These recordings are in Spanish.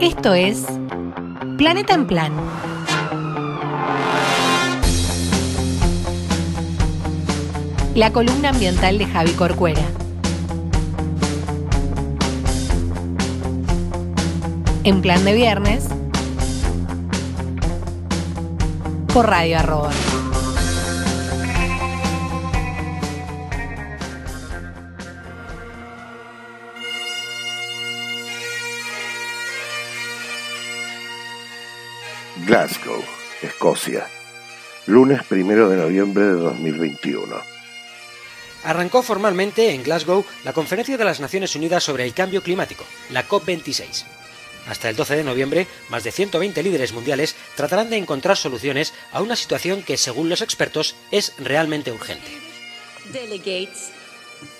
Esto es Planeta en Plan. La columna ambiental de Javi Corcuera. En plan de viernes. Por Radio Arroba. Glasgow, Escocia, lunes primero de noviembre de 2021. Arrancó formalmente en Glasgow la Conferencia de las Naciones Unidas sobre el Cambio Climático, la COP26. Hasta el 12 de noviembre, más de 120 líderes mundiales tratarán de encontrar soluciones a una situación que, según los expertos, es realmente urgente.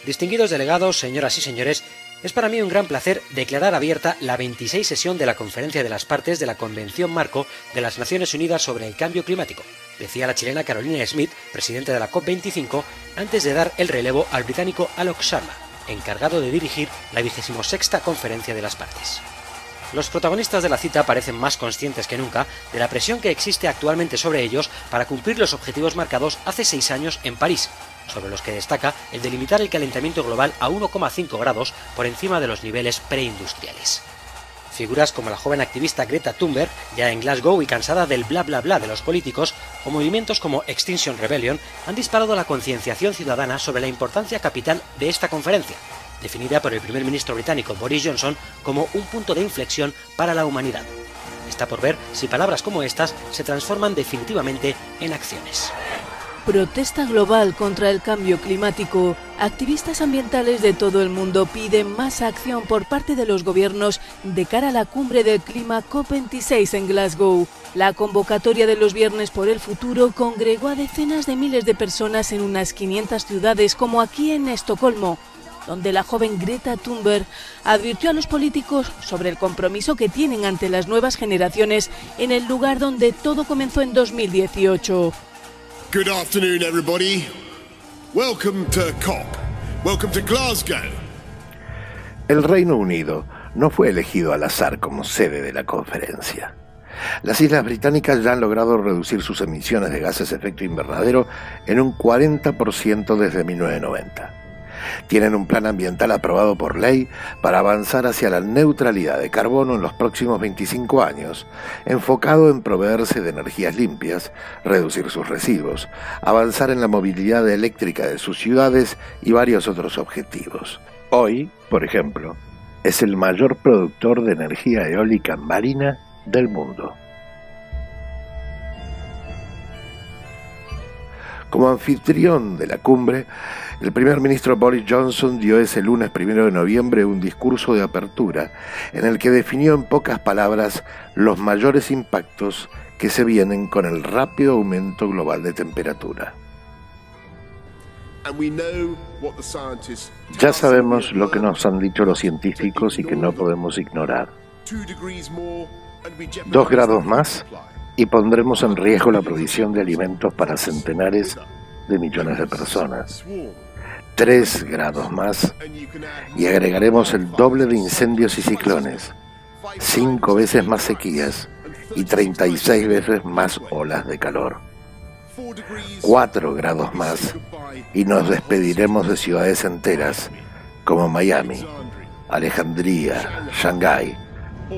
Distinguidos delegados, señoras y señores, es para mí un gran placer declarar abierta la 26 sesión de la Conferencia de las Partes de la Convención Marco de las Naciones Unidas sobre el Cambio Climático, decía la chilena Carolina Smith, presidente de la COP25, antes de dar el relevo al británico Alok Sharma, encargado de dirigir la 26 Conferencia de las Partes. Los protagonistas de la cita parecen más conscientes que nunca de la presión que existe actualmente sobre ellos para cumplir los objetivos marcados hace seis años en París, sobre los que destaca el delimitar el calentamiento global a 1,5 grados por encima de los niveles preindustriales. Figuras como la joven activista Greta Thunberg, ya en Glasgow y cansada del bla bla bla de los políticos, o movimientos como Extinction Rebellion han disparado la concienciación ciudadana sobre la importancia capital de esta conferencia, definida por el primer ministro británico Boris Johnson como un punto de inflexión para la humanidad. Está por ver si palabras como estas se transforman definitivamente en acciones. Protesta global contra el cambio climático. Activistas ambientales de todo el mundo piden más acción por parte de los gobiernos de cara a la cumbre del clima COP26 en Glasgow. La convocatoria de los Viernes por el Futuro congregó a decenas de miles de personas en unas 500 ciudades como aquí en Estocolmo, donde la joven Greta Thunberg advirtió a los políticos sobre el compromiso que tienen ante las nuevas generaciones en el lugar donde todo comenzó en 2018. Good afternoon, everybody. Welcome to COP. Welcome to Glasgow. El Reino Unido no fue elegido al azar como sede de la conferencia. Las islas británicas ya han logrado reducir sus emisiones de gases de efecto invernadero en un 40% desde 1990. Tienen un plan ambiental aprobado por ley para avanzar hacia la neutralidad de carbono en los próximos 25 años, enfocado en proveerse de energías limpias, reducir sus residuos, avanzar en la movilidad eléctrica de sus ciudades y varios otros objetivos. Hoy, por ejemplo, es el mayor productor de energía eólica marina del mundo. Como anfitrión de la cumbre, el primer ministro Boris Johnson dio ese lunes primero de noviembre un discurso de apertura en el que definió en pocas palabras los mayores impactos que se vienen con el rápido aumento global de temperatura. Ya sabemos lo que nos han dicho los científicos y que no podemos ignorar. Dos grados más y pondremos en riesgo la provisión de alimentos para centenares de millones de personas. Tres grados más y agregaremos el doble de incendios y ciclones, cinco veces más sequías y 36 veces más olas de calor. Cuatro grados más y nos despediremos de ciudades enteras como Miami, Alejandría, Shanghái,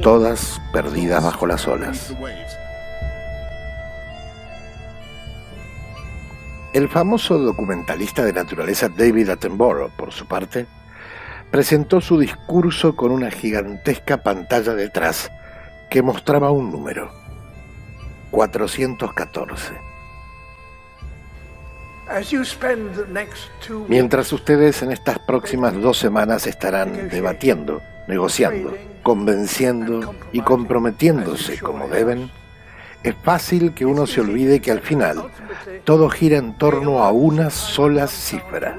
todas perdidas bajo las olas. El famoso documentalista de naturaleza David Attenborough, por su parte, presentó su discurso con una gigantesca pantalla detrás que mostraba un número, 414. Mientras ustedes en estas próximas dos semanas estarán debatiendo, negociando, convenciendo y comprometiéndose como deben, es fácil que uno se olvide que al final todo gira en torno a una sola cifra,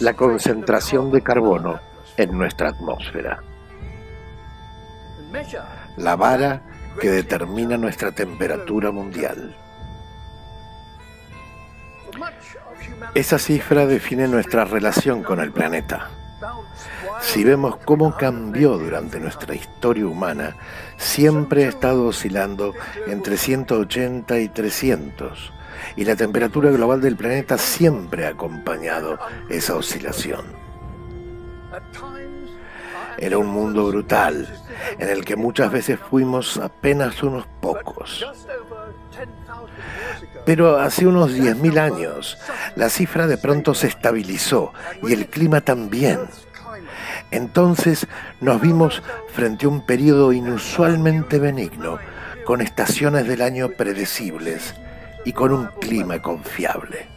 la concentración de carbono en nuestra atmósfera, la vara que determina nuestra temperatura mundial. Esa cifra define nuestra relación con el planeta. Si vemos cómo cambió durante nuestra historia humana, siempre ha estado oscilando entre 180 y 300, y la temperatura global del planeta siempre ha acompañado esa oscilación. Era un mundo brutal, en el que muchas veces fuimos apenas unos pocos. Pero hace unos 10.000 años, la cifra de pronto se estabilizó y el clima también. Entonces nos vimos frente a un periodo inusualmente benigno, con estaciones del año predecibles y con un clima confiable.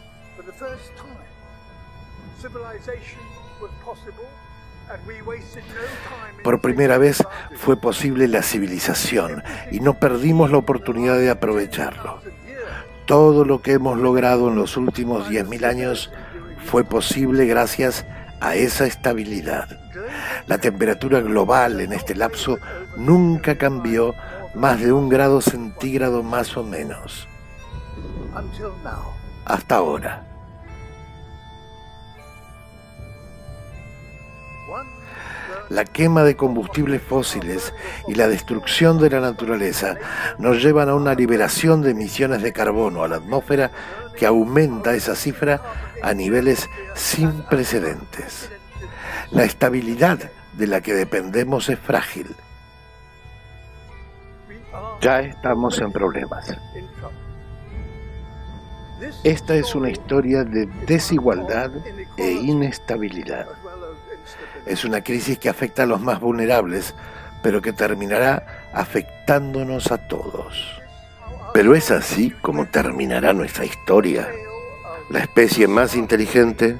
Por primera vez fue posible la civilización y no perdimos la oportunidad de aprovecharlo. Todo lo que hemos logrado en los últimos 10.000 años fue posible gracias a esa estabilidad. La temperatura global en este lapso nunca cambió más de un grado centígrado más o menos. Hasta ahora. la quema de combustibles fósiles y la destrucción de la naturaleza nos llevan a una liberación de emisiones de carbono a la atmósfera que aumenta esa cifra a niveles sin precedentes. La estabilidad de la que dependemos es frágil. Ya estamos en problemas. Esta es una historia de desigualdad e inestabilidad. Es una crisis que afecta a los más vulnerables, pero que terminará afectándonos a todos. Pero es así como terminará nuestra historia. La especie más inteligente,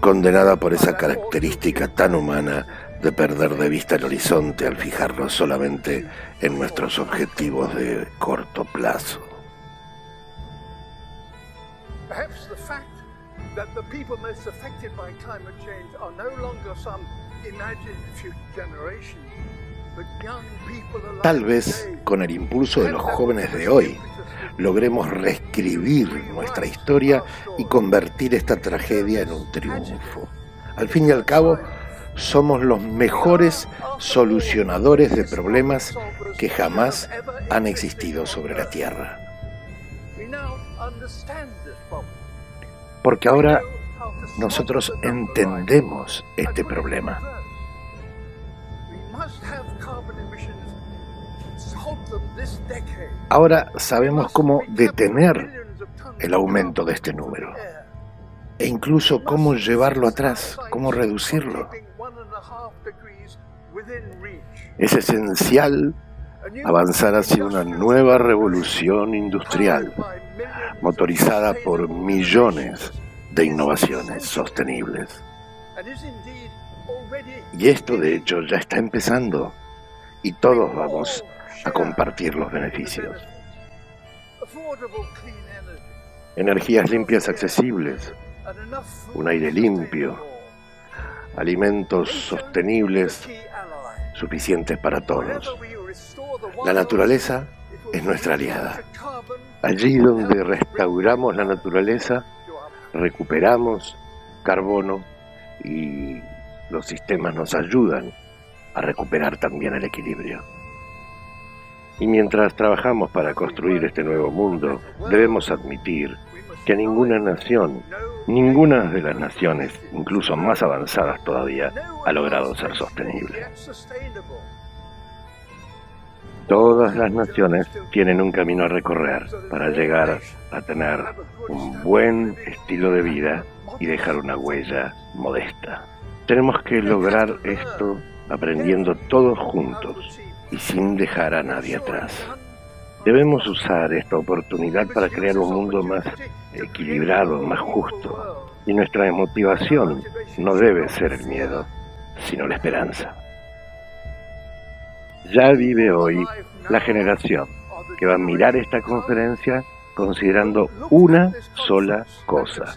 condenada por esa característica tan humana de perder de vista el horizonte al fijarnos solamente en nuestros objetivos de corto plazo. that the people most affected by climate change are no longer some imagined future generation. Tal vez con el impulso de los jóvenes de hoy logremos reescribir nuestra historia y convertir esta tragedia en un triunfo. Al fin y al cabo, somos los mejores solucionadores de problemas que jamás han existido sobre la Tierra porque ahora nosotros entendemos este problema. Ahora sabemos cómo detener el aumento de este número e incluso cómo llevarlo atrás, cómo reducirlo. Es esencial avanzar hacia una nueva revolución industrial motorizada por millones de innovaciones sostenibles. Y esto de hecho ya está empezando y todos vamos a compartir los beneficios. Energías limpias accesibles, un aire limpio, alimentos sostenibles suficientes para todos. La naturaleza es nuestra aliada. Allí donde restauramos la naturaleza, recuperamos carbono y los sistemas nos ayudan a recuperar también el equilibrio. Y mientras trabajamos para construir este nuevo mundo, debemos admitir que ninguna nación, ninguna de las naciones, incluso más avanzadas todavía, ha logrado ser sostenible. Todas las naciones tienen un camino a recorrer para llegar a tener un buen estilo de vida y dejar una huella modesta. Tenemos que lograr esto aprendiendo todos juntos y sin dejar a nadie atrás. Debemos usar esta oportunidad para crear un mundo más equilibrado, más justo. Y nuestra motivación no debe ser el miedo, sino la esperanza ya vive hoy la generación que va a mirar esta conferencia considerando una sola cosa.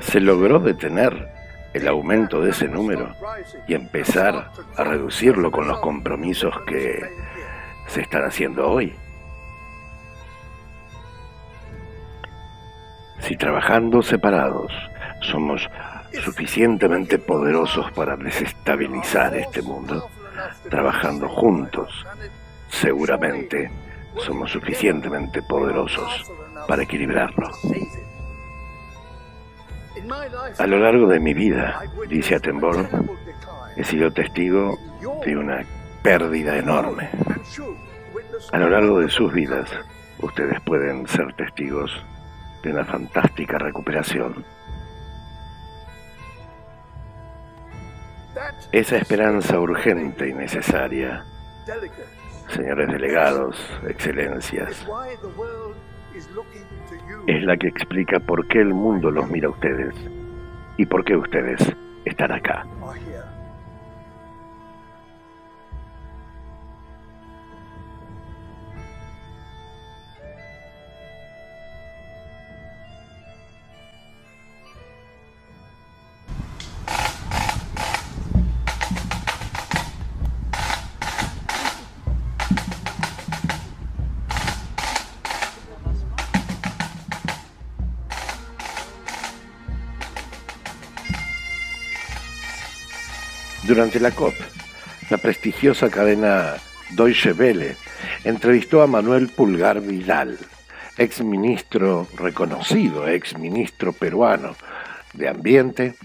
Se logró detener el aumento de ese número y empezar a reducirlo con los compromisos que se están haciendo hoy. Si trabajando separados somos suficientemente poderosos para desestabilizar este mundo, trabajando juntos, seguramente somos suficientemente poderosos para equilibrarlo. A lo largo de mi vida, dice Attenborough, he sido testigo de una pérdida enorme. A lo largo de sus vidas, ustedes pueden ser testigos de una fantástica recuperación. Esa esperanza urgente y necesaria, señores delegados, excelencias, es la que explica por qué el mundo los mira a ustedes y por qué ustedes están acá. Durante la COP, la prestigiosa cadena Deutsche Welle entrevistó a Manuel Pulgar Vidal, ex ministro reconocido, ex ministro peruano de Ambiente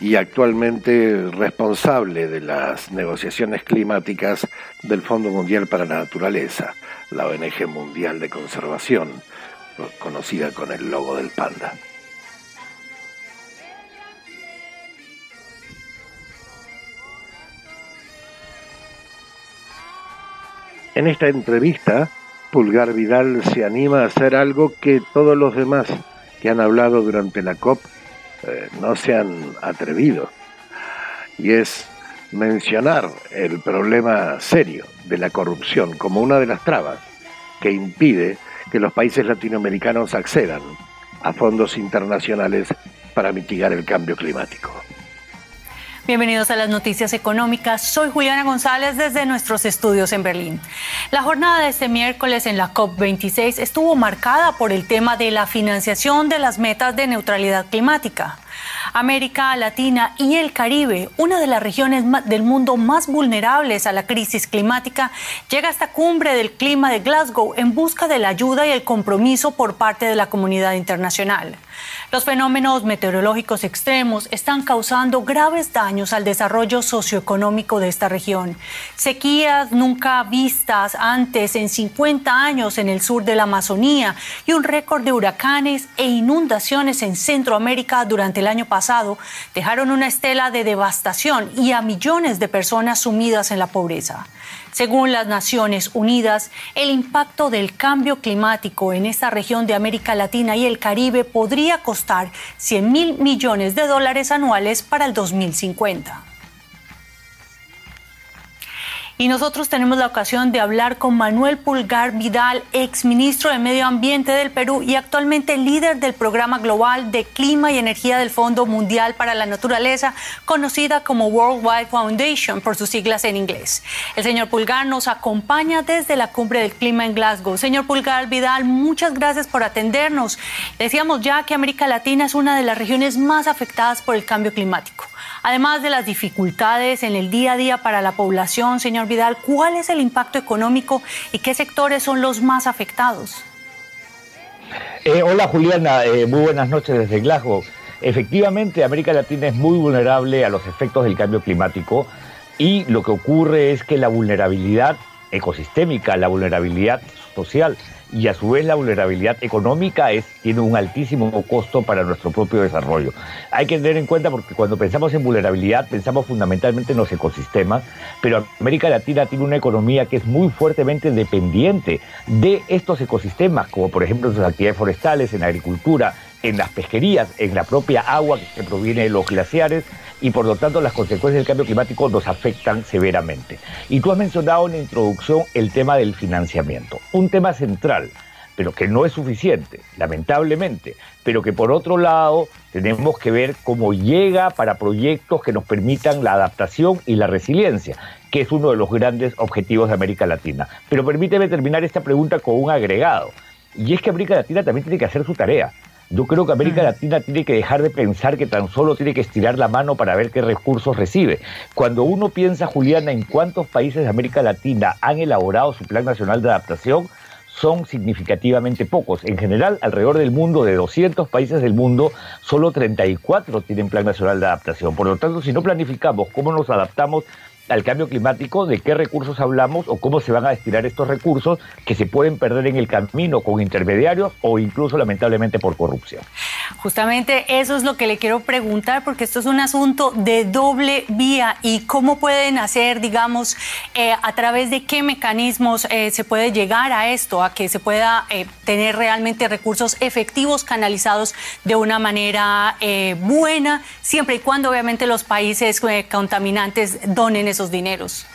y actualmente responsable de las negociaciones climáticas del Fondo Mundial para la Naturaleza, la ONG Mundial de Conservación, conocida con el logo del panda. En esta entrevista, Pulgar Vidal se anima a hacer algo que todos los demás que han hablado durante la COP eh, no se han atrevido, y es mencionar el problema serio de la corrupción como una de las trabas que impide que los países latinoamericanos accedan a fondos internacionales para mitigar el cambio climático. Bienvenidos a las noticias económicas. Soy Juliana González desde nuestros estudios en Berlín. La jornada de este miércoles en la COP26 estuvo marcada por el tema de la financiación de las metas de neutralidad climática. América Latina y el Caribe, una de las regiones del mundo más vulnerables a la crisis climática, llega a esta cumbre del clima de Glasgow en busca de la ayuda y el compromiso por parte de la comunidad internacional. Los fenómenos meteorológicos extremos están causando graves daños al desarrollo socioeconómico de esta región. Sequías nunca vistas antes en 50 años en el sur de la Amazonía y un récord de huracanes e inundaciones en Centroamérica durante el año pasado dejaron una estela de devastación y a millones de personas sumidas en la pobreza. Según las Naciones Unidas, el impacto del cambio climático en esta región de América Latina y el Caribe podría costar 100 mil millones de dólares anuales para el 2050. Y nosotros tenemos la ocasión de hablar con Manuel Pulgar Vidal, ex ministro de Medio Ambiente del Perú y actualmente líder del programa global de clima y energía del Fondo Mundial para la Naturaleza, conocida como World Wide Foundation por sus siglas en inglés. El señor Pulgar nos acompaña desde la cumbre del clima en Glasgow. Señor Pulgar Vidal, muchas gracias por atendernos. Decíamos ya que América Latina es una de las regiones más afectadas por el cambio climático. Además de las dificultades en el día a día para la población, señor Vidal, ¿cuál es el impacto económico y qué sectores son los más afectados? Eh, hola Juliana, eh, muy buenas noches desde Glasgow. Efectivamente, América Latina es muy vulnerable a los efectos del cambio climático y lo que ocurre es que la vulnerabilidad ecosistémica, la vulnerabilidad social y a su vez la vulnerabilidad económica es, tiene un altísimo costo para nuestro propio desarrollo. Hay que tener en cuenta porque cuando pensamos en vulnerabilidad pensamos fundamentalmente en los ecosistemas, pero América Latina tiene una economía que es muy fuertemente dependiente de estos ecosistemas, como por ejemplo sus actividades forestales, en agricultura, en las pesquerías, en la propia agua que proviene de los glaciares y por lo tanto las consecuencias del cambio climático nos afectan severamente. Y tú has mencionado en la introducción el tema del financiamiento, un tema central, pero que no es suficiente, lamentablemente, pero que por otro lado tenemos que ver cómo llega para proyectos que nos permitan la adaptación y la resiliencia, que es uno de los grandes objetivos de América Latina. Pero permíteme terminar esta pregunta con un agregado, y es que América Latina también tiene que hacer su tarea Yo creo que América Latina tiene que dejar de pensar que tan solo tiene que estirar la mano para ver qué recursos recibe. Cuando uno piensa, Juliana, en cuántos países de América Latina han elaborado su Plan Nacional de Adaptación, son significativamente pocos. En general, alrededor del mundo, de 200 países del mundo, solo 34 tienen Plan Nacional de Adaptación. Por lo tanto, si no planificamos cómo nos adaptamos al cambio climático, de qué recursos hablamos o cómo se van a destinar estos recursos que se pueden perder en el camino con intermediarios o incluso lamentablemente por corrupción. Justamente eso es lo que le quiero preguntar porque esto es un asunto de doble vía y cómo pueden hacer, digamos, eh, a través de qué mecanismos eh, se puede llegar a esto, a que se pueda eh, tener realmente recursos efectivos canalizados de una manera buena, siempre y cuando obviamente los países contaminantes donen esos dineros?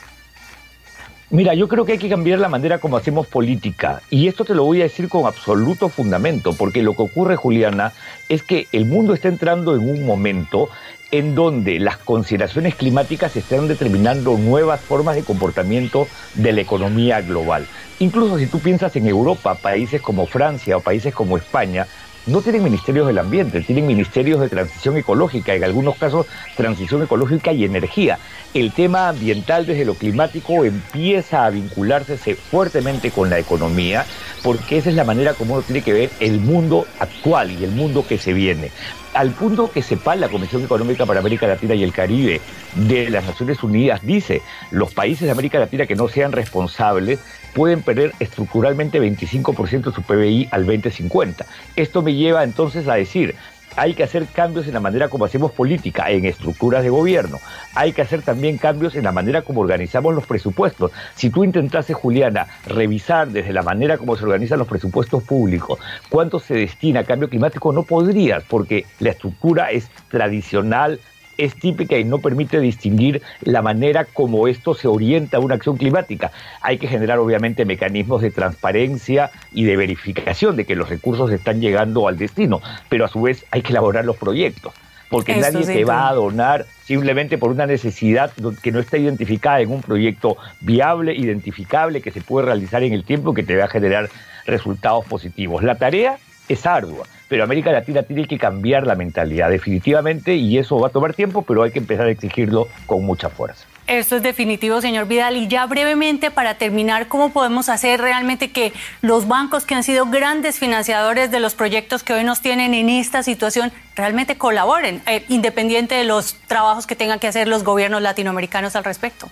Mira, yo creo que hay que cambiar la manera como hacemos política. Y esto te lo voy a decir con absoluto fundamento, porque lo que ocurre, Juliana, es que el mundo está entrando en un momento en donde las consideraciones climáticas están determinando nuevas formas de comportamiento de la economía global. Incluso si tú piensas en Europa, países como Francia o países como España, no tienen ministerios del ambiente, tienen ministerios de transición ecológica, en algunos casos transición ecológica y energía. El tema ambiental desde lo climático empieza a vincularse fuertemente con la economía, porque esa es la manera como uno tiene que ver el mundo actual y el mundo que se viene al punto que sepa la Comisión Económica para América Latina y el Caribe de las Naciones Unidas dice, los países de América Latina que no sean responsables pueden perder estructuralmente 25% de su PBI al 2050. Esto me lleva entonces a decir, hay que hacer cambios en la manera como hacemos política, en estructuras de gobierno. Hay que hacer también cambios en la manera como organizamos los presupuestos. Si tú intentases, Juliana, revisar desde la manera como se organizan los presupuestos públicos cuánto se destina a cambio climático, no podrías, porque la estructura es tradicional, es típica y no permite distinguir la manera como esto se orienta a una acción climática. Hay que generar obviamente mecanismos de transparencia y de verificación de que los recursos están llegando al destino, pero a su vez hay que elaborar los proyectos, porque nadie te va a donar simplemente por una necesidad que no está identificada en un proyecto viable, identificable, que se puede realizar en el tiempo que te va a generar resultados positivos. La tarea es ardua pero América Latina tiene que cambiar la mentalidad definitivamente y eso va a tomar tiempo, pero hay que empezar a exigirlo con mucha fuerza. Esto es definitivo, señor Vidal. Y ya brevemente, para terminar, ¿cómo podemos hacer realmente que los bancos que han sido grandes financiadores de los proyectos que hoy nos tienen en esta situación realmente colaboren, eh, independiente de los trabajos que tengan que hacer los gobiernos latinoamericanos al respecto?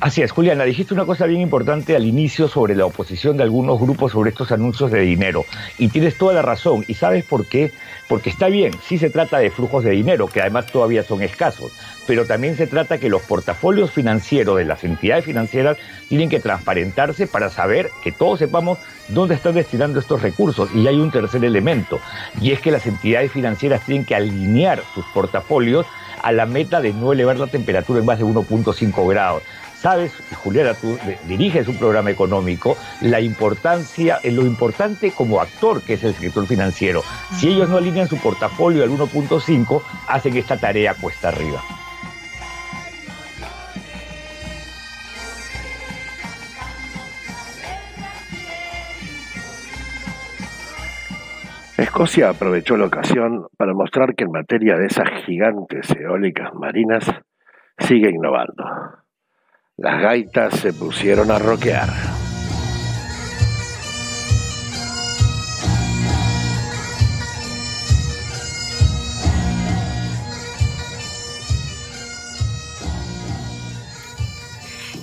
Así es, Juliana, dijiste una cosa bien importante al inicio sobre la oposición de algunos grupos sobre estos anuncios de dinero. Y tienes toda la razón. ¿Y sabes por qué? Porque está bien, sí se trata de flujos de dinero, que además todavía son escasos, pero también se trata que los portafolios financieros de las entidades financieras tienen que transparentarse para saber que todos sepamos dónde están destinando estos recursos. Y hay un tercer elemento, y es que las entidades financieras tienen que alinear sus portafolios a la meta de no elevar la temperatura en más de 1.5 grados sabes, Juliana, tú diriges un programa económico, la importancia, lo importante como actor que es el sector financiero. Si ellos no alinean su portafolio al 1.5, hacen esta tarea cuesta arriba. Escocia aprovechó la ocasión para mostrar que en materia de esas gigantes eólicas marinas sigue innovando. Las gaitas se pusieron a roquear.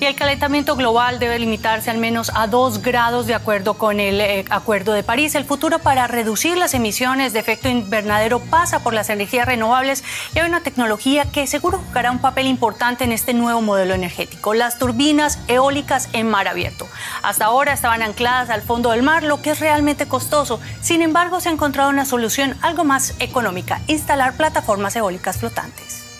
Y el calentamiento global debe limitarse al menos a dos grados de acuerdo con el eh, Acuerdo de París. El futuro para reducir las emisiones de efecto invernadero pasa por las energías renovables y hay una tecnología que seguro jugará un papel importante en este nuevo modelo energético, las turbinas eólicas en mar abierto. Hasta ahora estaban ancladas al fondo del mar, lo que es realmente costoso. Sin embargo, se ha encontrado una solución algo más económica, instalar plataformas eólicas flotantes.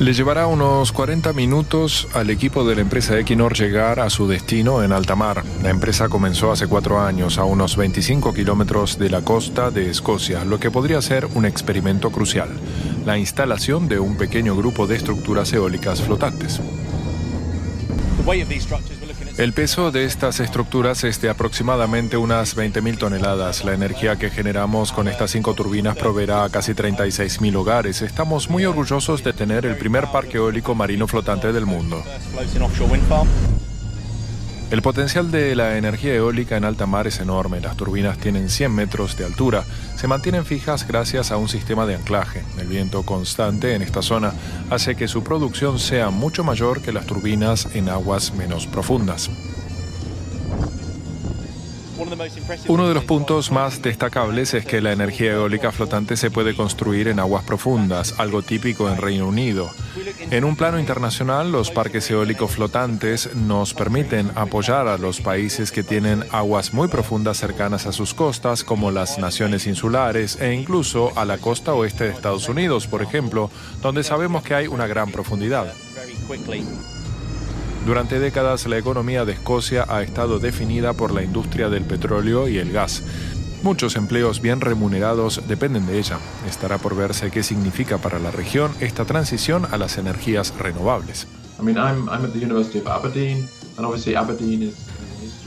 Le llevará unos 40 minutos al equipo de la empresa Equinor llegar a su destino en alta mar. La empresa comenzó hace cuatro años a unos 25 kilómetros de la costa de Escocia, lo que podría ser un experimento crucial, la instalación de un pequeño grupo de estructuras eólicas flotantes. El peso de estas estructuras es de aproximadamente unas 20.000 toneladas. La energía que generamos con estas cinco turbinas proveerá a casi 36.000 hogares. Estamos muy orgullosos de tener el primer parque eólico marino flotante del mundo. El potencial de la energía eólica en alta mar es enorme. Las turbinas tienen 100 metros de altura. Se mantienen fijas gracias a un sistema de anclaje. El viento constante en esta zona hace que su producción sea mucho mayor que las turbinas en aguas menos profundas. Uno de los puntos más destacables es que la energía eólica flotante se puede construir en aguas profundas, algo típico en Reino Unido. En un plano internacional, los parques eólicos flotantes nos permiten apoyar a los países que tienen aguas muy profundas cercanas a sus costas, como las naciones insulares e incluso a la costa oeste de Estados Unidos, por ejemplo, donde sabemos que hay una gran profundidad. Durante décadas la economía de Escocia ha estado definida por la industria del petróleo y el gas. Muchos empleos bien remunerados dependen de ella. Estará por verse qué significa para la región esta transición a las energías renovables.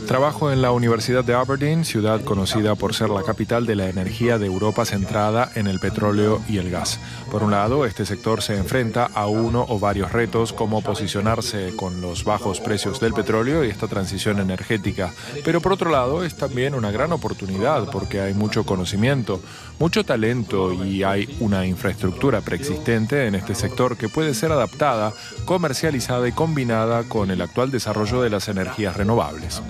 Trabajo en la Universidad de Aberdeen, ciudad conocida por ser la capital de la energía de Europa centrada en el petróleo y el gas. Por un lado, este sector se enfrenta a uno o varios retos como posicionarse con los bajos precios del petróleo y esta transición energética. Pero por otro lado, es también una gran oportunidad porque hay mucho conocimiento, mucho talento y hay una infraestructura preexistente en este sector que puede ser adaptada, comercializada y combinada con el actual desarrollo de las energías renovables.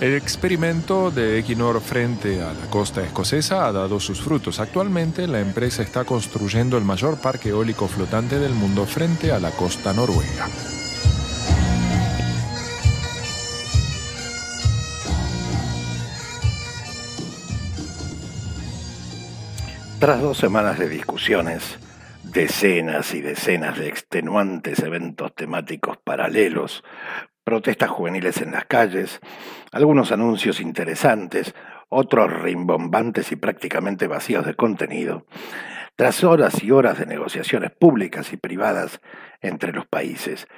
El experimento de Equinor frente a la costa escocesa ha dado sus frutos. Actualmente la empresa está construyendo el mayor parque eólico flotante del mundo frente a la costa noruega. Tras dos semanas de discusiones, decenas y decenas de extenuantes eventos temáticos paralelos, protestas juveniles en las calles, algunos anuncios interesantes, otros rimbombantes y prácticamente vacíos de contenido, tras horas y horas de negociaciones públicas y privadas entre los países,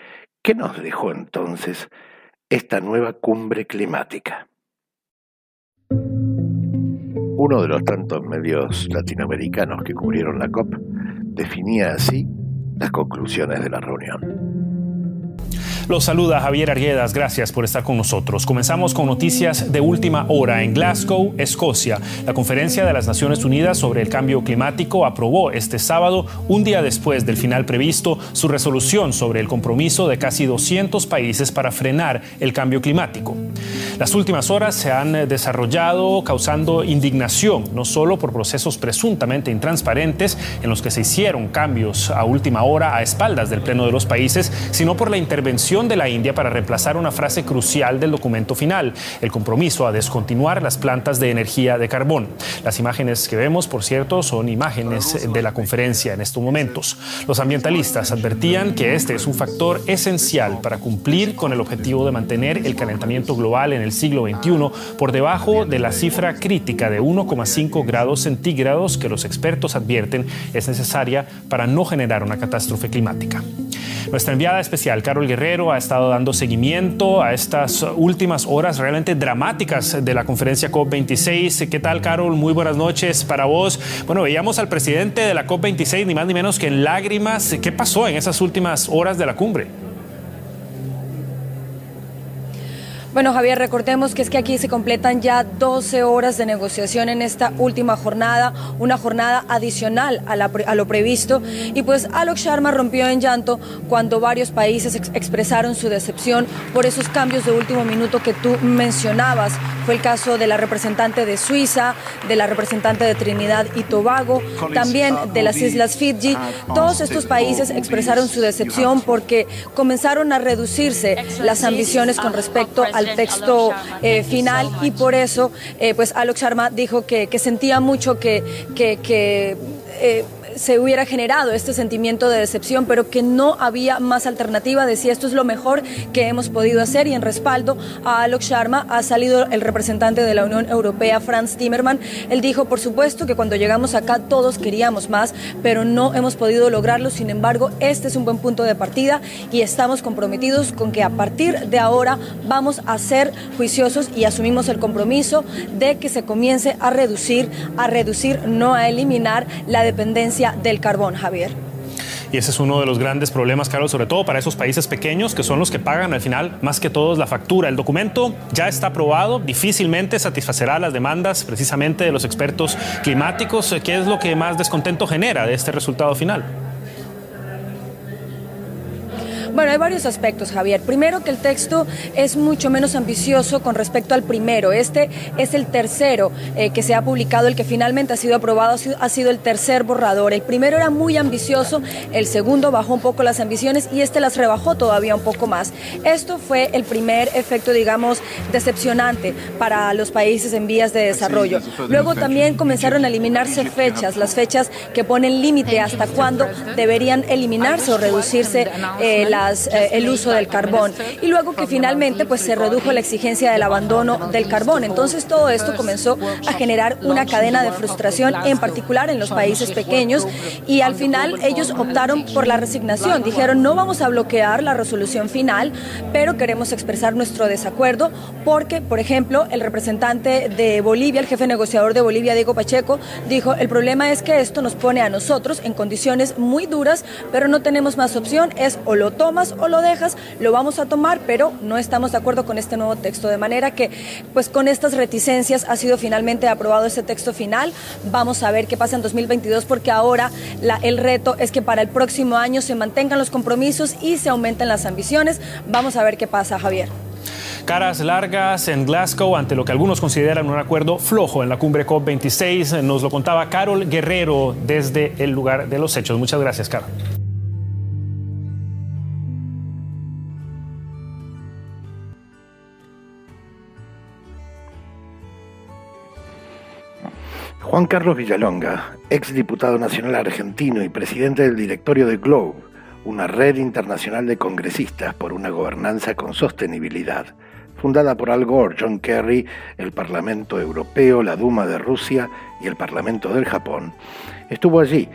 ¿qué nos dejó entonces esta nueva cumbre climática? Uno de los tantos medios latinoamericanos que cubrieron la COP definía así las conclusiones de la reunión. Los saluda Javier Arguedas, gracias por estar con nosotros. Comenzamos con noticias de última hora. En Glasgow, Escocia, la Conferencia de las Naciones Unidas sobre el Cambio Climático aprobó este sábado, un día después del final previsto, su resolución sobre el compromiso de casi 200 países para frenar el cambio climático. Las últimas horas se han desarrollado causando indignación, no solo por procesos presuntamente intransparentes en los que se hicieron cambios a última hora a espaldas del Pleno de los países, sino por la intervención de la India para reemplazar una frase crucial del documento final, el compromiso a descontinuar las plantas de energía de carbón. Las imágenes que vemos, por cierto, son imágenes de la conferencia en estos momentos. Los ambientalistas advertían que este es un factor esencial para cumplir con el objetivo de mantener el calentamiento global en el siglo XXI por debajo de la cifra crítica de 1,5 grados centígrados que los expertos advierten es necesaria para no generar una catástrofe climática. Nuestra enviada especial, Carol Guerrero, ha estado dando seguimiento a estas últimas horas realmente dramáticas de la conferencia COP26. ¿Qué tal, Carol? Muy buenas noches para vos. Bueno, veíamos al presidente de la COP26, ni más ni menos que en lágrimas. ¿Qué pasó en esas últimas horas de la cumbre? Bueno, Javier, recordemos que es que aquí se completan ya 12 horas de negociación en esta última jornada, una jornada adicional a, lo previsto. Y pues Alok Sharma rompió en llanto cuando varios países expresaron su decepción por esos cambios de último minuto que tú mencionabas. Fue el caso de la representante de Suiza, de la representante de Trinidad y Tobago, también de las Islas Fiji. Todos estos países expresaron su decepción porque comenzaron a reducirse las ambiciones con respecto al texto eh, final y por eso eh, pues Alok Sharma dijo que, sentía mucho que, que, que eh, se hubiera generado este sentimiento de decepción, pero que no había más alternativa. Decía, esto es lo mejor que hemos podido hacer y en respaldo a Alok Sharma ha salido el representante de la Unión Europea, Franz Timmerman. Él dijo, por supuesto, que cuando llegamos acá todos queríamos más, pero no hemos podido lograrlo. Sin embargo, este es un buen punto de partida y estamos comprometidos con que a partir de ahora vamos a ser juiciosos y asumimos el compromiso de que se comience a reducir, a reducir, no a eliminar la dependencia del carbón, Javier. Y ese es uno de los grandes problemas, Carlos, sobre todo para esos países pequeños que son los que pagan al final más que todos la factura. El documento ya está aprobado, difícilmente satisfacerá las demandas precisamente de los expertos climáticos. ¿Qué es lo que más descontento genera de este resultado final? Bueno, hay varios aspectos, Javier. Primero, que el texto es mucho menos ambicioso con respecto al primero. Este es el tercero eh, que se ha publicado, el que finalmente ha sido aprobado, ha sido el tercer borrador. El primero era muy ambicioso, el segundo bajó un poco las ambiciones y este las rebajó todavía un poco más. Esto fue el primer efecto, digamos, decepcionante para los países en vías de desarrollo. Luego también comenzaron a eliminarse fechas, las fechas que ponen límite hasta cuándo deberían eliminarse o reducirse eh, la eh, el uso del carbón. Y luego que finalmente pues, se redujo la exigencia del abandono del carbón. Entonces todo esto comenzó a generar una cadena de frustración, en particular en los países pequeños, y al final ellos optaron por la resignación. Dijeron, no vamos a bloquear la resolución final, pero queremos expresar nuestro desacuerdo porque, por ejemplo, el representante de Bolivia, el jefe negociador de Bolivia, Diego Pacheco, dijo, el problema es que esto nos pone a nosotros en condiciones muy duras, pero no tenemos más opción, es o lo tomas o lo dejas, lo vamos a tomar, pero no estamos de acuerdo con este nuevo texto. De manera que, pues con estas reticencias ha sido finalmente aprobado este texto final. Vamos a ver qué pasa en 2022 porque ahora el reto es que para el próximo año se mantengan los compromisos y se aumenten las ambiciones. Vamos a ver qué pasa, Javier. Caras largas en Glasgow ante lo que algunos consideran un acuerdo flojo en la cumbre COP26. Nos lo contaba Carol Guerrero desde el lugar de los hechos. Muchas gracias, Carol. Juan Carlos Villalonga, ex diputado nacional argentino y presidente del directorio de Globe, una red internacional de congresistas por una gobernanza con sostenibilidad, fundada por Al Gore, John Kerry, el Parlamento Europeo, la Duma de Rusia y el Parlamento del Japón, estuvo allí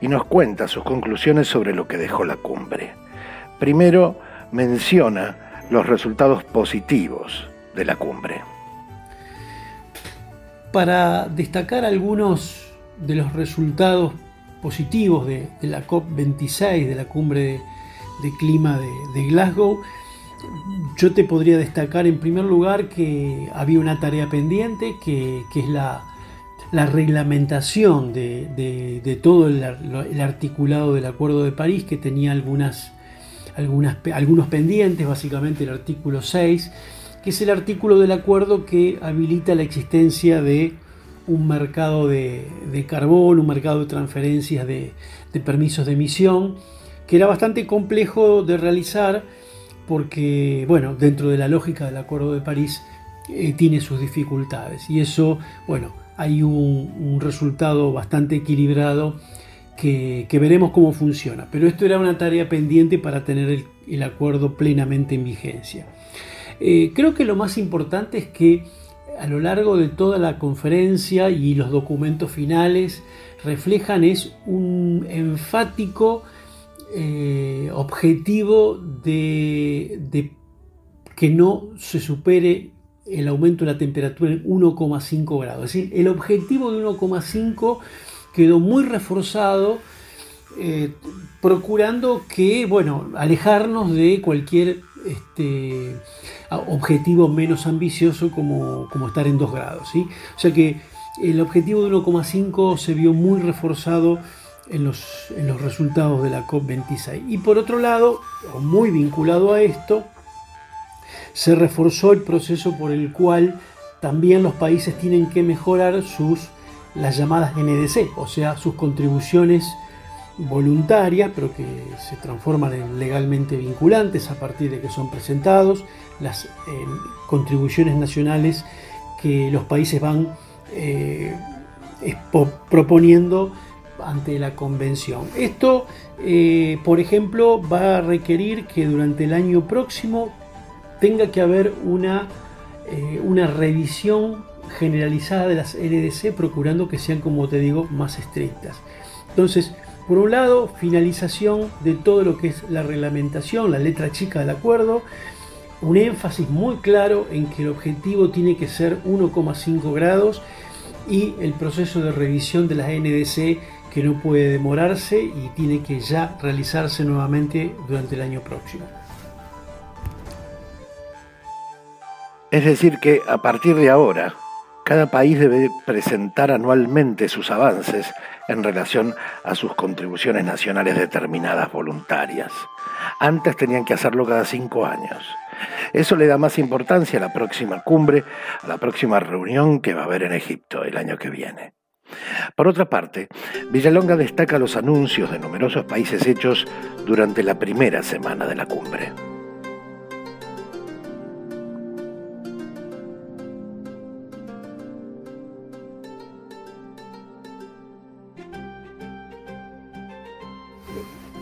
y nos cuenta sus conclusiones sobre lo que dejó la cumbre. Primero, menciona los resultados positivos de la cumbre para destacar algunos de los resultados positivos de, la COP26, de la cumbre de, clima de, Glasgow, yo te podría destacar en primer lugar que había una tarea pendiente, que, es la, reglamentación de, todo el, articulado del Acuerdo de París, que tenía algunos pendientes, básicamente el artículo 6, que es el artículo del acuerdo que habilita la existencia de un mercado de, carbón, un mercado de transferencias de, permisos de emisión, que era bastante complejo de realizar porque, bueno, dentro de la lógica del Acuerdo de París eh, tiene sus dificultades. Y eso, bueno, hay un, resultado bastante equilibrado que, veremos cómo funciona. Pero esto era una tarea pendiente para tener el acuerdo plenamente en vigencia. Eh, creo que lo más importante es que a lo largo de toda la conferencia y los documentos finales reflejan es un enfático eh, objetivo de, que no se supere el aumento de la temperatura en 1,5 grados. Es decir, el objetivo de 1,5 quedó muy reforzado, eh, procurando que, bueno, alejarnos de cualquier este, objetivo menos ambicioso como, estar en 2 grados. ¿sí? O sea que el objetivo de 1,5 se vio muy reforzado en los, en los resultados de la COP26. Y por otro lado, muy vinculado a esto, se reforzó el proceso por el cual también los países tienen que mejorar sus las llamadas NDC, o sea, sus contribuciones voluntarias, pero que se transforman en legalmente vinculantes a partir de que son presentados, las eh, contribuciones nacionales que los países van eh, proponiendo ante la convención. Esto, eh, por ejemplo, va a requerir que durante el año próximo tenga que haber una, una revisión generalizada de las NDC, procurando que sean, como te digo, más estrictas. Entonces, por un lado, finalización de todo lo que es la reglamentación, la letra chica del acuerdo, un énfasis muy claro en que el objetivo tiene que ser 1,5 grados y el proceso de revisión de las NDC que no puede demorarse y tiene que ya realizarse nuevamente durante el año próximo. Es decir, que a partir de ahora, cada país debe presentar anualmente sus avances en relación a sus contribuciones nacionales determinadas voluntarias. Antes tenían que hacerlo cada cinco años. Eso le da más importancia a la próxima cumbre, a la próxima reunión que va a haber en Egipto el año que viene. Por otra parte, Villalonga destaca los anuncios de numerosos países hechos durante la primera semana de la cumbre.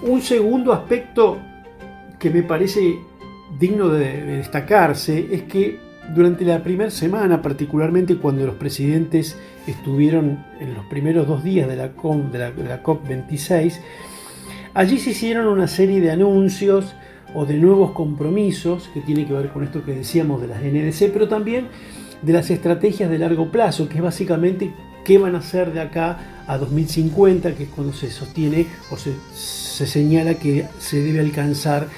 Un segundo aspecto que me parece digno de, destacarse es que durante la primera semana, particularmente cuando los presidentes estuvieron en los primeros dos días de la, COP26, allí se hicieron una serie de anuncios o de nuevos compromisos que tiene que ver con esto que decíamos de las NDC, pero también de las estrategias de largo plazo, que es básicamente qué van a hacer de acá a 2050, que es cuando se sostiene o se, se señala que se debe alcanzar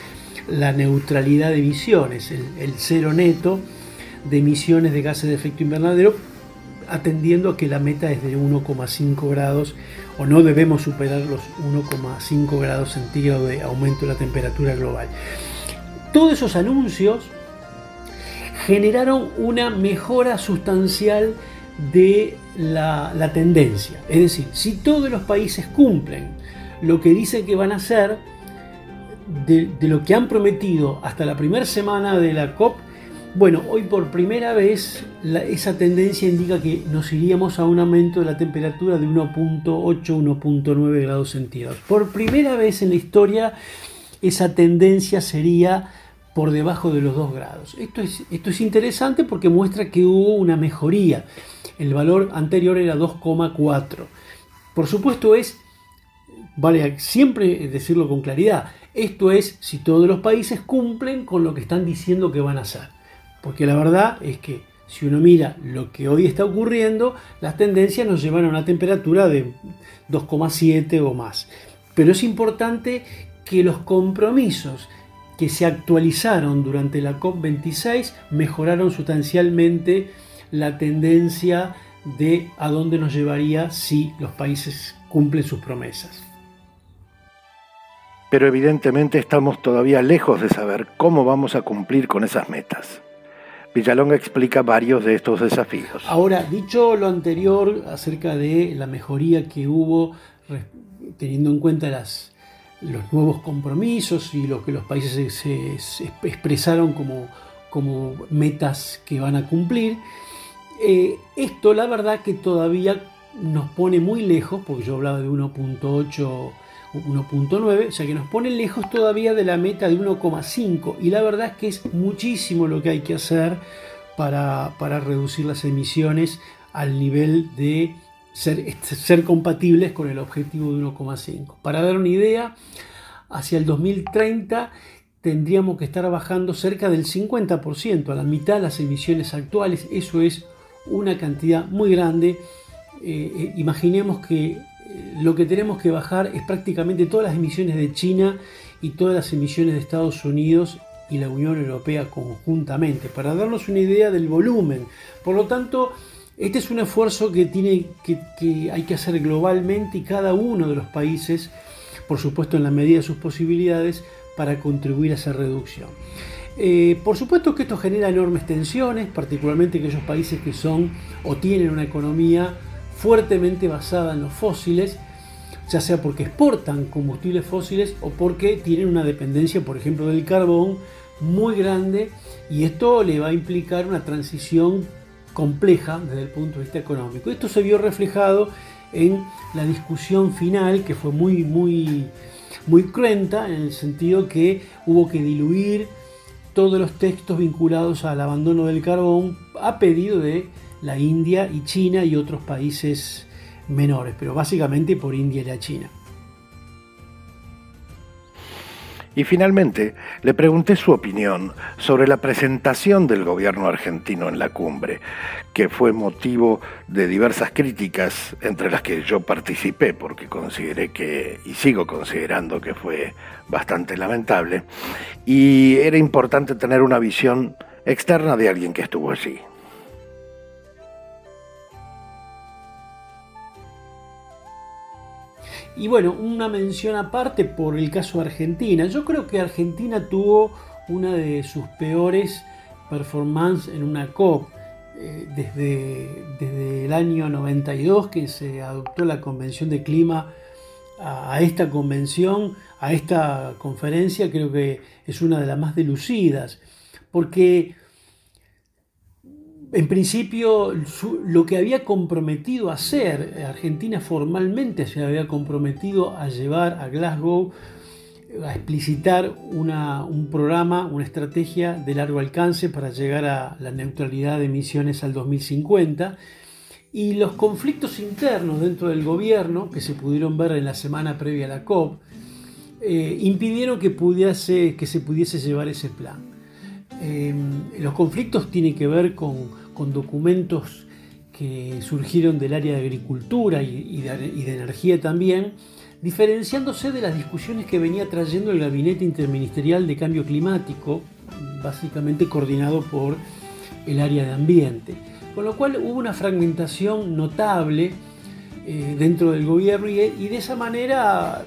la neutralidad de emisiones, el, cero neto de emisiones de gases de efecto invernadero, atendiendo a que la meta es de 1,5 grados o no debemos superar los 1,5 grados centígrados de aumento de la temperatura global. Todos esos anuncios generaron una mejora sustancial de la, la, tendencia. Es decir, si todos los países cumplen lo que dicen que van a hacer, de, lo que han prometido hasta la primera semana de la COP, bueno, hoy por primera vez esa tendencia indica que nos iríamos a un aumento de la temperatura de 1.8, 1.9 grados centígrados. Por primera vez en la historia esa tendencia sería por debajo de los 2 grados. Esto es, esto es interesante porque muestra que hubo una mejoría. El valor anterior era 2,4. Por supuesto es, vale siempre decirlo con claridad, esto es si todos los países cumplen con lo que están diciendo que van a hacer. Porque la verdad es que si uno mira lo que hoy está ocurriendo, las tendencias nos llevan a una temperatura de 2,7 o más. Pero es importante que los compromisos que se actualizaron durante la COP26 mejoraron sustancialmente la tendencia de a dónde nos llevaría si los países cumplen sus promesas pero evidentemente estamos todavía lejos de saber cómo vamos a cumplir con esas metas. Villalonga explica varios de estos desafíos. Ahora, dicho lo anterior acerca de la mejoría que hubo teniendo en cuenta los nuevos compromisos y lo que los países se, expresaron como, como, metas que van a cumplir, eh, esto la verdad que todavía nos pone muy lejos, porque yo hablaba de 1.8 1.9, o sea que nos pone lejos todavía de la meta de 1,5 y la verdad es que es muchísimo lo que hay que hacer para, reducir las emisiones al nivel de ser, ser compatibles con el objetivo de 1,5. Para dar una idea, hacia el 2030 tendríamos que estar bajando cerca del 50%, a la mitad de las emisiones actuales, eso es una cantidad muy grande. Eh, eh, imaginemos que lo que tenemos que bajar es prácticamente todas las emisiones de China y todas las emisiones de Estados Unidos y la Unión Europea conjuntamente, para darnos una idea del volumen. Por lo tanto, este es un esfuerzo que, tiene, que, hay que hacer globalmente y cada uno de los países, por supuesto en la medida de sus posibilidades, para contribuir a esa reducción. Eh, por supuesto que esto genera enormes tensiones, particularmente aquellos países que son o tienen una economía fuertemente basada en los fósiles, ya sea porque exportan combustibles fósiles o porque tienen una dependencia, por ejemplo, del carbón muy grande y esto le va a implicar una transición compleja desde el punto de vista económico. Esto se vio reflejado en la discusión final, que fue muy, muy, muy cruenta, en el sentido que hubo que diluir todos los textos vinculados al abandono del carbón a pedido de la India y China y otros países menores, pero básicamente por India y la China. Y finalmente le pregunté su opinión sobre la presentación del gobierno argentino en la cumbre, que fue motivo de diversas críticas, entre las que yo participé, porque consideré que, y sigo considerando que fue bastante lamentable, y era importante tener una visión externa de alguien que estuvo allí. Y bueno, una mención aparte por el caso Argentina. Yo creo que Argentina tuvo una de sus peores performances en una COP. Eh, desde, desde, el año 92 que se adoptó la Convención de Clima a, a, esta convención, a esta conferencia, creo que es una de las más delucidas, porque en principio, lo que había comprometido a hacer, Argentina formalmente se había comprometido a llevar a Glasgow a explicitar un programa, una estrategia de largo alcance para llegar a la neutralidad de emisiones al 2050. Y los conflictos internos dentro del gobierno, que se pudieron ver en la semana previa a la COP, eh, impidieron que se pudiese llevar ese plan. Eh, los conflictos tienen que ver con documentos que surgieron del área de agricultura y, de, energía también, diferenciándose de las discusiones que venía trayendo el Gabinete Interministerial de Cambio Climático, básicamente coordinado por el área de ambiente. Con lo cual hubo una fragmentación notable eh, dentro del gobierno y, de esa manera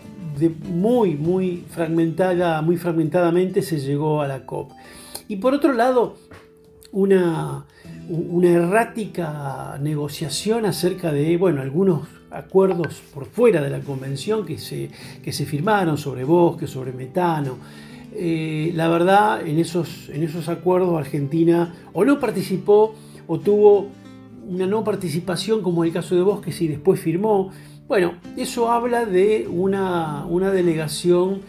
muy, muy fragmentada, muy fragmentadamente se llegó a la COP. Y por otro lado, una, errática negociación acerca de bueno, algunos acuerdos por fuera de la convención que se, que se firmaron sobre bosque, sobre metano. Eh, la verdad, en esos, en esos acuerdos Argentina o no participó o tuvo una no participación como el caso de Bosques y después firmó. Bueno, eso habla de una, una delegación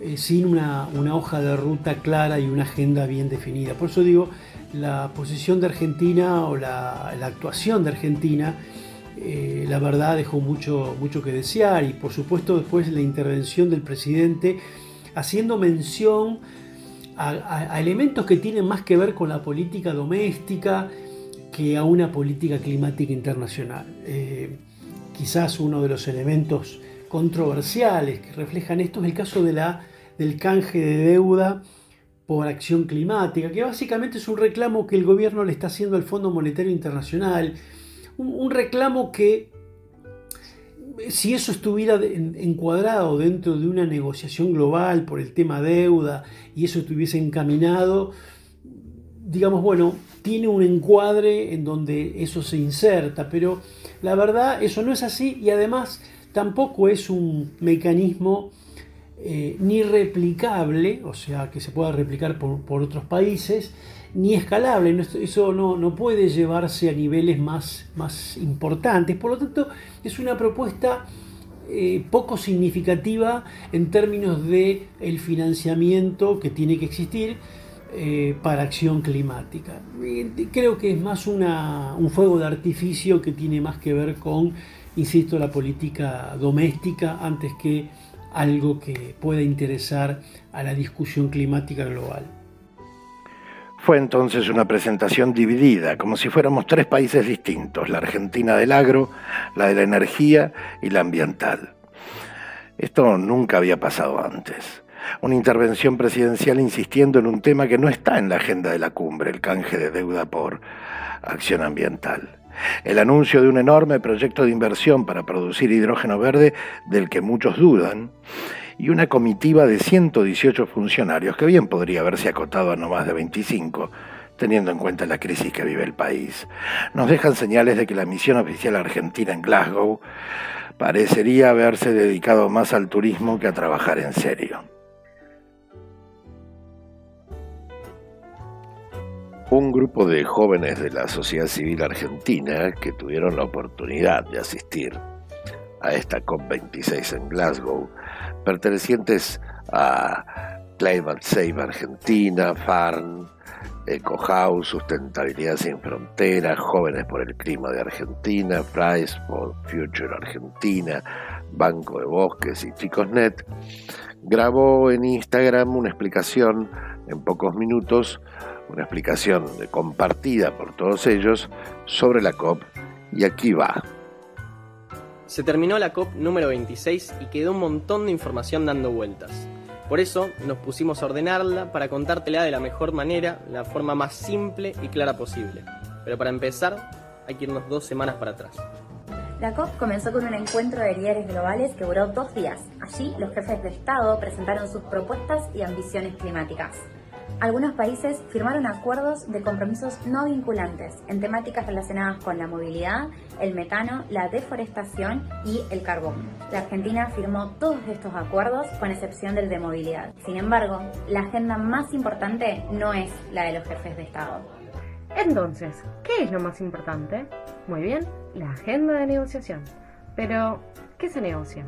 eh, sin una, hoja de ruta clara y una agenda bien definida. Por eso digo, la posición de Argentina o la, actuación de Argentina, eh, la verdad dejó mucho, mucho que desear y por supuesto después la intervención del presidente haciendo mención a, elementos que tienen más que ver con la política doméstica que a una política climática internacional. Eh, quizás uno de los elementos controversiales que reflejan esto es el caso de la, del canje de deuda por acción climática, que básicamente es un reclamo que el gobierno le está haciendo al Fondo Monetario Internacional, un, reclamo que si eso estuviera encuadrado dentro de una negociación global por el tema deuda y eso estuviese encaminado, digamos, bueno, tiene un encuadre en donde eso se inserta, pero la verdad eso no es así y además tampoco es un mecanismo eh, ni replicable, o sea, que se pueda replicar por, otros países, ni escalable. Eso no, puede llevarse a niveles más, más, importantes. Por lo tanto, es una propuesta eh, poco significativa en términos de el financiamiento que tiene que existir eh, para acción climática. Creo que es más un fuego de artificio que tiene más que ver con, insisto, la política doméstica antes que algo que pueda interesar a la discusión climática global. Fue entonces una presentación dividida, como si fuéramos tres países distintos, la Argentina del agro, la de la energía y la ambiental. Esto nunca había pasado antes. Una intervención presidencial insistiendo en un tema que no está en la agenda de la cumbre, el canje de deuda por acción ambiental el anuncio de un enorme proyecto de inversión para producir hidrógeno verde del que muchos dudan, y una comitiva de 118 funcionarios que bien podría haberse acotado a no más de 25, teniendo en cuenta la crisis que vive el país. Nos dejan señales de que la misión oficial argentina en Glasgow parecería haberse dedicado más al turismo que a trabajar en serio. Un grupo de jóvenes de la sociedad civil argentina que tuvieron la oportunidad de asistir a esta COP26 en Glasgow, pertenecientes a Climate Save Argentina, FARN, EcoHouse, Sustentabilidad Sin Fronteras, Jóvenes por el Clima de Argentina, Price for Future Argentina, Banco de Bosques y ChicosNet, grabó en Instagram una explicación en pocos minutos, una explicación compartida por todos ellos sobre la COP y aquí va. Se terminó la COP número 26 y quedó un montón de información dando vueltas. Por eso nos pusimos a ordenarla para contártela de la mejor manera, la forma más simple y clara posible. Pero para empezar, hay que irnos dos semanas para atrás. La COP comenzó con un encuentro de líderes globales que duró dos días. Allí los jefes de Estado presentaron sus propuestas y ambiciones climáticas. Algunos países firmaron acuerdos de compromisos no vinculantes en temáticas relacionadas con la movilidad, el metano, la deforestación y el carbón. La Argentina firmó todos estos acuerdos con excepción del de movilidad. Sin embargo, la agenda más importante no es la de los jefes de Estado. Entonces, ¿qué es lo más importante? Muy bien, la agenda de negociación. Pero, ¿qué se negocia?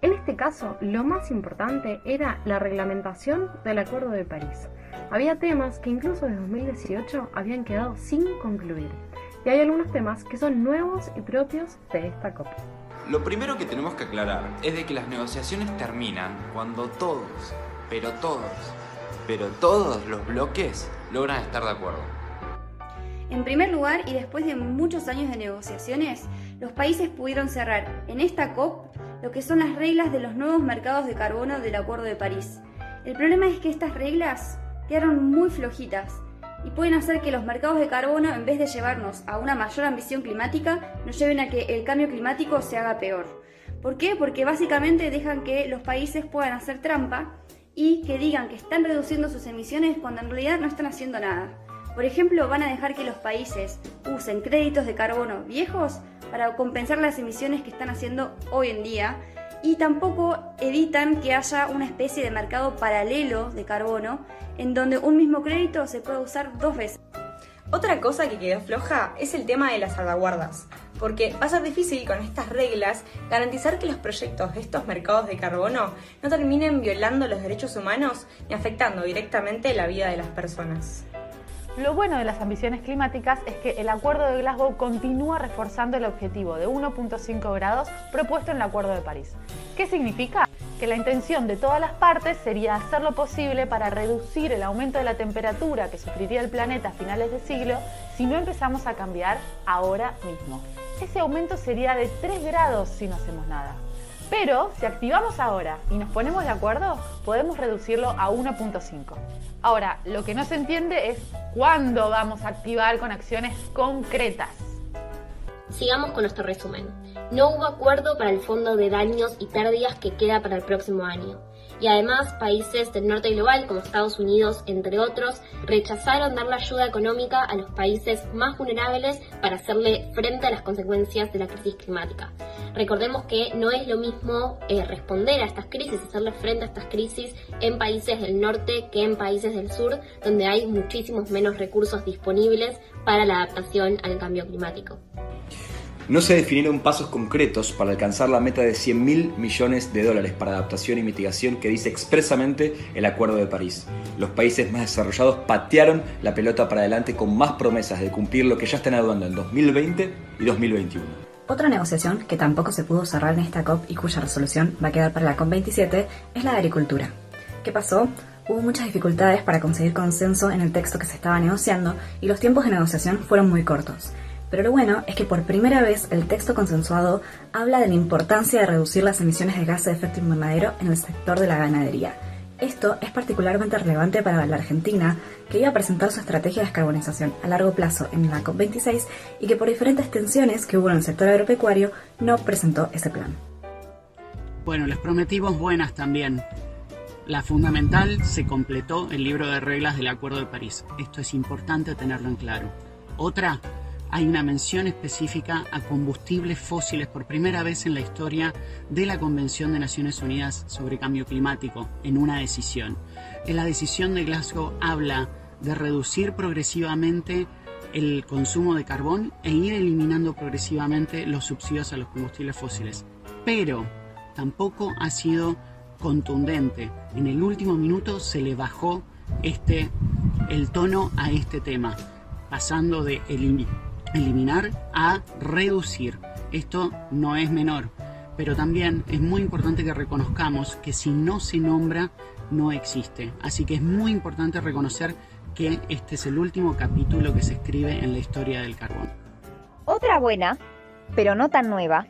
En este caso, lo más importante era la reglamentación del Acuerdo de París había temas que incluso en 2018 habían quedado sin concluir. Y hay algunos temas que son nuevos y propios de esta COP. Lo primero que tenemos que aclarar es de que las negociaciones terminan cuando todos, pero todos, pero todos los bloques logran estar de acuerdo. En primer lugar, y después de muchos años de negociaciones, los países pudieron cerrar en esta COP lo que son las reglas de los nuevos mercados de carbono del Acuerdo de París. El problema es que estas reglas quedaron muy flojitas y pueden hacer que los mercados de carbono, en vez de llevarnos a una mayor ambición climática, nos lleven a que el cambio climático se haga peor. ¿Por qué? Porque básicamente dejan que los países puedan hacer trampa y que digan que están reduciendo sus emisiones cuando en realidad no están haciendo nada. Por ejemplo, van a dejar que los países usen créditos de carbono viejos para compensar las emisiones que están haciendo hoy en día y tampoco evitan que haya una especie de mercado paralelo de carbono en donde un mismo crédito se puede usar dos veces. Otra cosa que quedó floja es el tema de las salvaguardas, porque va a ser difícil con estas reglas garantizar que los proyectos de estos mercados de carbono no terminen violando los derechos humanos ni afectando directamente la vida de las personas. Lo bueno de las ambiciones climáticas es que el Acuerdo de Glasgow continúa reforzando el objetivo de 1.5 grados propuesto en el Acuerdo de París. ¿Qué significa? Que la intención de todas las partes sería hacer lo posible para reducir el aumento de la temperatura que sufriría el planeta a finales de siglo si no empezamos a cambiar ahora mismo. Ese aumento sería de 3 grados si no hacemos nada. Pero si activamos ahora y nos ponemos de acuerdo, podemos reducirlo a 1.5. Ahora, lo que no se entiende es cuándo vamos a activar con acciones concretas. Sigamos con nuestro resumen. No hubo acuerdo para el fondo de daños y pérdidas que queda para el próximo año y además países del norte global como Estados Unidos, entre otros, rechazaron dar la ayuda económica a los países más vulnerables para hacerle frente a las consecuencias de la crisis climática. Recordemos que no es lo mismo eh, responder a estas crisis, hacerle frente a estas crisis en países del norte que en países del sur, donde hay muchísimos menos recursos disponibles para la adaptación al cambio climático. No se definieron pasos concretos para alcanzar la meta de 100 mil millones de dólares para adaptación y mitigación que dice expresamente el Acuerdo de París. Los países más desarrollados patearon la pelota para adelante con más promesas de cumplir lo que ya están hablando en 2020 y 2021. Otra negociación que tampoco se pudo cerrar en esta COP y cuya resolución va a quedar para la COP27 es la de agricultura. ¿Qué pasó? Hubo muchas dificultades para conseguir consenso en el texto que se estaba negociando y los tiempos de negociación fueron muy cortos. Pero lo bueno es que por primera vez el texto consensuado habla de la importancia de reducir las emisiones de gases de efecto invernadero en el sector de la ganadería. Esto es particularmente relevante para la Argentina, que iba a presentar su estrategia de descarbonización a largo plazo en la COP26 y que por diferentes tensiones que hubo en el sector agropecuario no presentó ese plan. Bueno, les prometimos buenas también. La fundamental se completó el libro de reglas del Acuerdo de París. Esto es importante tenerlo en claro. Otra hay una mención específica a combustibles fósiles por primera vez en la historia de la Convención de Naciones Unidas sobre Cambio Climático en una decisión. En la decisión de Glasgow habla de reducir progresivamente el consumo de carbón e ir eliminando progresivamente los subsidios a los combustibles fósiles. pero tampoco ha sido contundente. En el último minuto se le bajó este, el tono a este tema, pasando de eliminar a reducir. Esto no es menor, pero también es muy importante que reconozcamos que si no se nombra, no existe. Así que es muy importante reconocer que este es el último capítulo que se escribe en la historia del carbón. Otra buena, pero no tan nueva,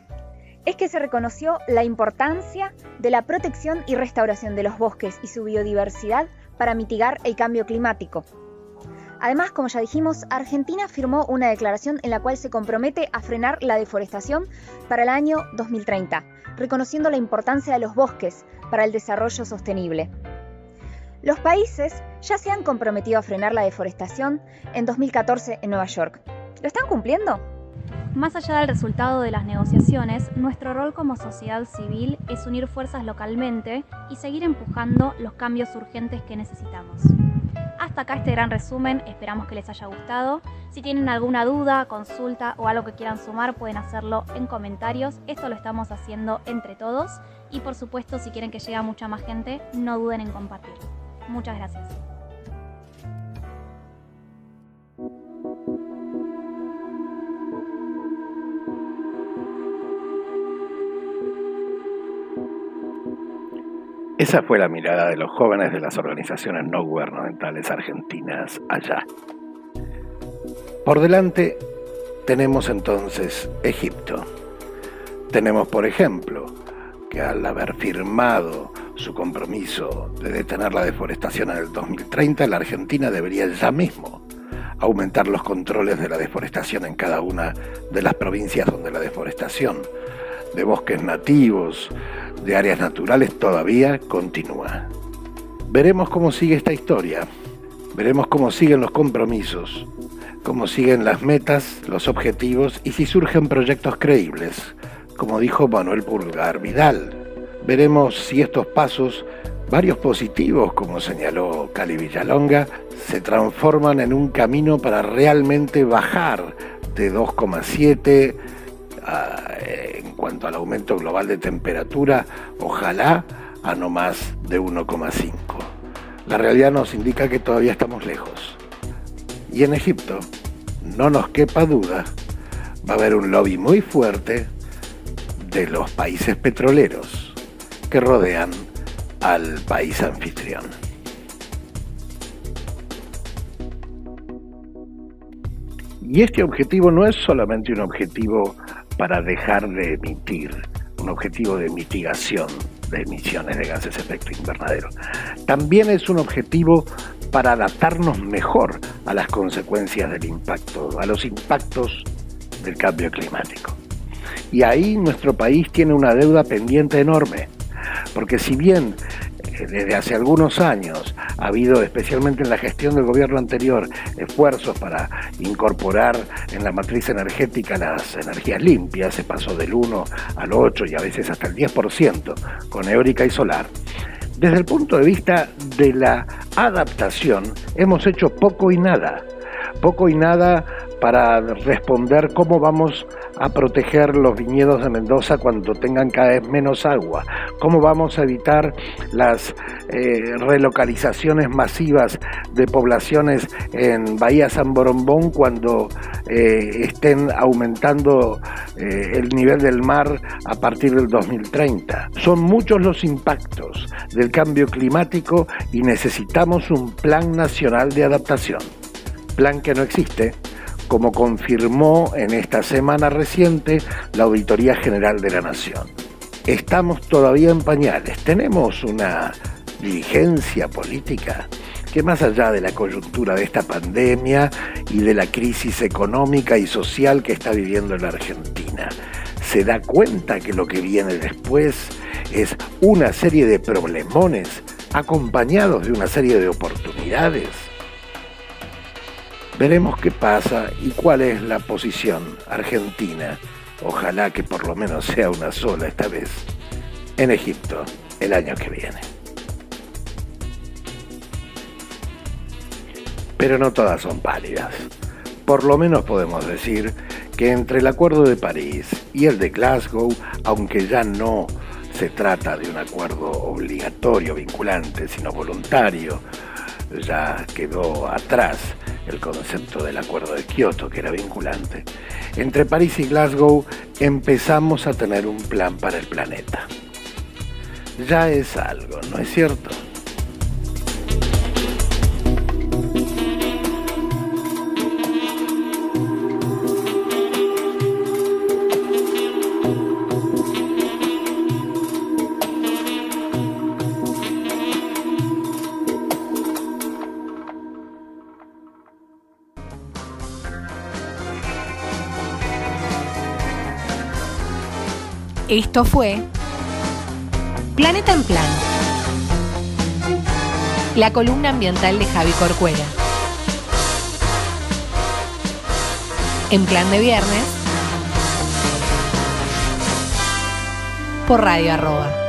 es que se reconoció la importancia de la protección y restauración de los bosques y su biodiversidad para mitigar el cambio climático. Además, como ya dijimos, Argentina firmó una declaración en la cual se compromete a frenar la deforestación para el año 2030, reconociendo la importancia de los bosques para el desarrollo sostenible. Los países ya se han comprometido a frenar la deforestación en 2014 en Nueva York. ¿Lo están cumpliendo? Más allá del resultado de las negociaciones, nuestro rol como sociedad civil es unir fuerzas localmente y seguir empujando los cambios urgentes que necesitamos. Hasta acá este gran resumen, esperamos que les haya gustado. Si tienen alguna duda, consulta o algo que quieran sumar, pueden hacerlo en comentarios. Esto lo estamos haciendo entre todos y por supuesto si quieren que llegue a mucha más gente, no duden en compartirlo. Muchas gracias. Esa fue la mirada de los jóvenes de las organizaciones no gubernamentales argentinas allá. Por delante tenemos entonces Egipto. Tenemos, por ejemplo, que al haber firmado su compromiso de detener la deforestación en el 2030, la Argentina debería ya mismo aumentar los controles de la deforestación en cada una de las provincias donde la deforestación de bosques nativos, de áreas naturales todavía continúa. Veremos cómo sigue esta historia, veremos cómo siguen los compromisos, cómo siguen las metas, los objetivos y si surgen proyectos creíbles, como dijo Manuel Pulgar Vidal. Veremos si estos pasos, varios positivos, como señaló Cali Villalonga, se transforman en un camino para realmente bajar de 2,7 en cuanto al aumento global de temperatura, ojalá a no más de 1,5. La realidad nos indica que todavía estamos lejos. Y en Egipto, no nos quepa duda, va a haber un lobby muy fuerte de los países petroleros que rodean al país anfitrión. Y este objetivo no es solamente un objetivo para dejar de emitir, un objetivo de mitigación de emisiones de gases de efecto invernadero. También es un objetivo para adaptarnos mejor a las consecuencias del impacto, a los impactos del cambio climático. Y ahí nuestro país tiene una deuda pendiente enorme, porque si bien desde hace algunos años ha habido, especialmente en la gestión del gobierno anterior, esfuerzos para incorporar en la matriz energética las energías limpias, se pasó del 1 al 8 y a veces hasta el 10% con eólica y solar. Desde el punto de vista de la adaptación, hemos hecho poco y nada. Poco y nada para responder cómo vamos a proteger los viñedos de Mendoza cuando tengan cada vez menos agua, cómo vamos a evitar las eh, relocalizaciones masivas de poblaciones en Bahía San Borombón cuando eh, estén aumentando eh, el nivel del mar a partir del 2030. Son muchos los impactos del cambio climático y necesitamos un plan nacional de adaptación, plan que no existe como confirmó en esta semana reciente la Auditoría General de la Nación. Estamos todavía en pañales, tenemos una diligencia política que más allá de la coyuntura de esta pandemia y de la crisis económica y social que está viviendo la Argentina, se da cuenta que lo que viene después es una serie de problemones acompañados de una serie de oportunidades. Veremos qué pasa y cuál es la posición argentina, ojalá que por lo menos sea una sola esta vez, en Egipto el año que viene. Pero no todas son pálidas. Por lo menos podemos decir que entre el Acuerdo de París y el de Glasgow, aunque ya no se trata de un acuerdo obligatorio, vinculante, sino voluntario, ya quedó atrás el concepto del acuerdo de Kioto, que era vinculante. Entre París y Glasgow empezamos a tener un plan para el planeta. Ya es algo, ¿no es cierto? Esto fue Planeta en Plan. La columna ambiental de Javi Corcuera. En plan de viernes. Por Radio Arroba.